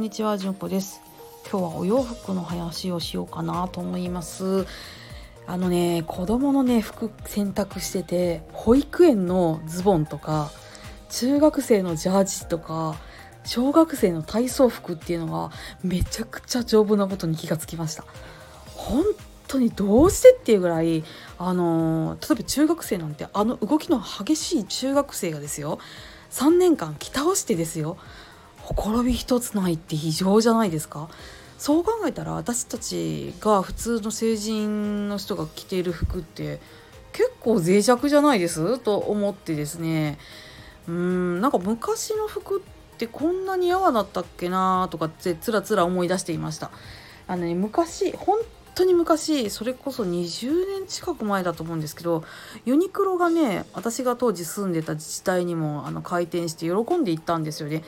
んにちはじゅんこです。今日はお洋服の話をしようかなと思います。あのね子供のね服選択してて保育園のズボンとか中学生のジャージとか小学生の体操服っていうのがめちゃくちゃ丈夫なことに気がつきました。本当にどうしてっていうぐらいあの例えば中学生なんてあの動きの激しい中学生がですよ。3年間着倒してですよ。ほころび一つないって異常じゃないですか？そう考えたら私たちが普通の成人の人が着ている服って結構脆弱じゃないです？と思ってですね。うんなんか昔の服ってこんなに泡だったっけなとかってつらつら思い出していました。あのね昔本当に昔それこそ20年近く前だと思うんですけどユニクロがね私が当時住んでた自治体にもあの開店して喜んで行ったんですよね。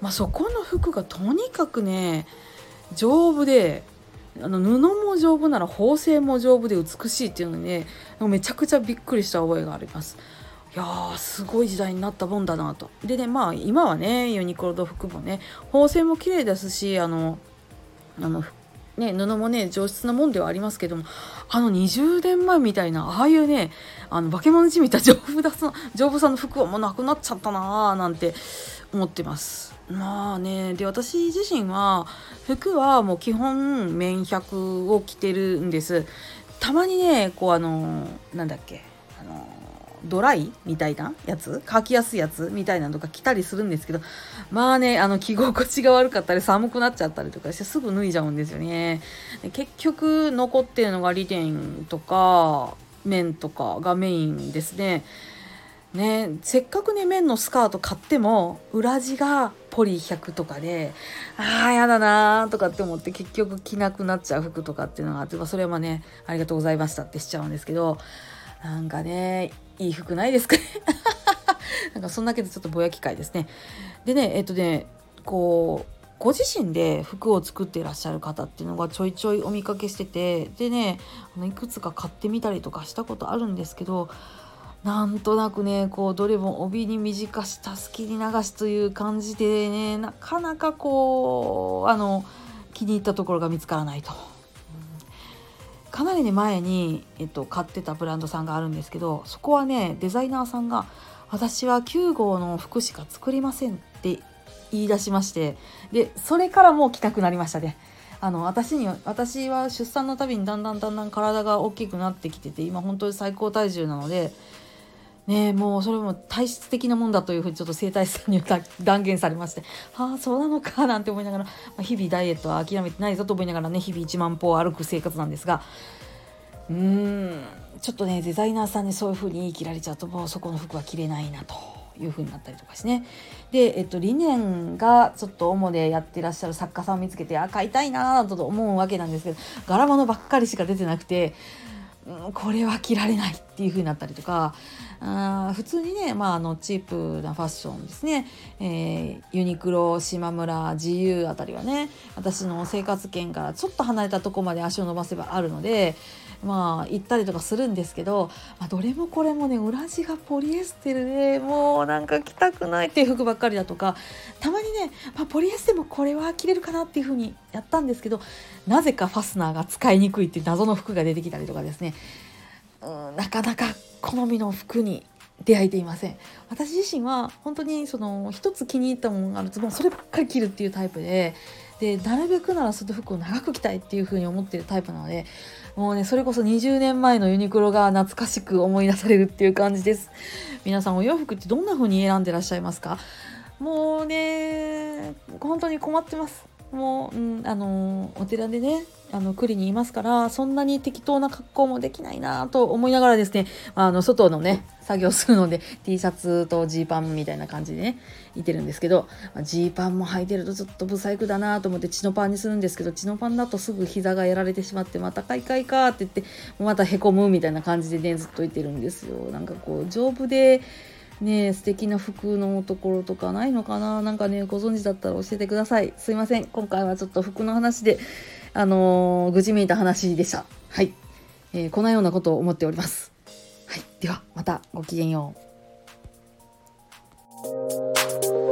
まあ、そこの服がとにかくね丈夫であの布も丈夫なら縫製も丈夫で美しいっていうのにねめちゃくちゃびっくりした覚えがあります。いやーすごい時代になったもんだなと。でねまあ今はねユニクロの服もね縫製も綺麗ですしあのあのね、布もね上質なもんではありますけどもあの20年前みたいなああいうねあの化け物じみた丈夫だ丈夫さんの服はもうなくなっちゃったなーなんて思ってます。まあねで私自身は服はもう基本綿100を着てるんです。たまにねこうあのなんだっけあのドライみたいなやつ？乾きやすいやつみたいなのとか着たりするんですけどまあねあの着心地が悪かったり寒くなっちゃったりとかしてすぐ脱いじゃうんですよね。結局残ってるのがリテンとか綿とかがメインですね。ねせっかくね綿のスカート買っても裏地がポリ100とかでああやだなーとかって思って結局着なくなっちゃう服とかっていうのがあってそれはねありがとうございましたってしちゃうんですけどなんかねいい服ないですかね？なんかそんだけでちょっとぼやき会ですね。でねえっとねこうご自身で服を作っていらっしゃる方っていうのがちょいちょいお見かけしててでねいくつか買ってみたりとかしたことあるんですけどなんとなくねこうどれも帯に短したすきに流しという感じでねなかなかこうあの気に入ったところが見つからないと。かなりね前に、えっと、買ってたブランドさんがあるんですけどそこはねデザイナーさんが「私は9号の服しか作りません」って言い出しましてでそれからもう着たくなりましたね。あの私に私は出産のたびにだんだんだんだん体が大きくなってきてて今本当に最高体重なのでねもうそれも体質的なもんだというふうにちょっと整体師さんに断言されましてああそうなのかなんて思いながら、まあ、日々ダイエットは諦めてないぞと思いながらね日々1万歩歩く生活なんですがうーんちょっとねデザイナーさんにそういうふうに言い切られちゃうともうそこの服は着れないなと。いう風になったりとかしねで、えっと、理念がちょっと主でやってらっしゃる作家さんを見つけてあ買いたいなと思うわけなんですけど柄物ばっかりしか出てなくてうん、これは着られないっていう風になったりとかあ普通にね、まあ、あのチープなファッションですね、えー、ユニクロ島村自由あたりはね私の生活圏からちょっと離れたとこまで足を伸ばせばあるのでまあ行ったりとかするんですけど、まあ、どれもこれもね裏地がポリエステルでもうなんか着たくないっていう服ばっかりだとかたまにね、まあ、ポリエステルもこれは着れるかなっていう風にやったんですけどなぜかファスナーが使いにくいっていう謎の服が出てきたりとかですね。うんなかなか好みの服に出会えていません。私自身は本当にその一つ気に入ったものがあるともうそればっかり着るっていうタイプででなるべくなら外服を長く着たいっていう風に思ってるタイプなのでもうねそれこそ20年前のユニクロが懐かしく思い出されるっていう感じです。皆さんお洋服ってどんな風に選んでらっしゃいますか？もうね本当に困ってます。もう、うん、あのお寺でねあの栗にいますからそんなに適当な格好もできないなと思いながらですねあの外のね作業するので T シャツとジーパンみたいな感じでねいてるんですけどジーパンも履いてるとちょっとブサイクだなと思ってチノパンにするんですけどチノパンだとすぐ膝がやられてしまってまた買い替えかって言ってまたへこむみたいな感じでねずっといてるんですよ。なんかこう丈夫でね素敵な服のところとかないのかな？なんかねご存知だったら教えてください。すいません。今回はちょっと服の話であのー、愚痴めいた話でした。はい、えー、このようなことを思っております。はい。ではまたごきげんよう。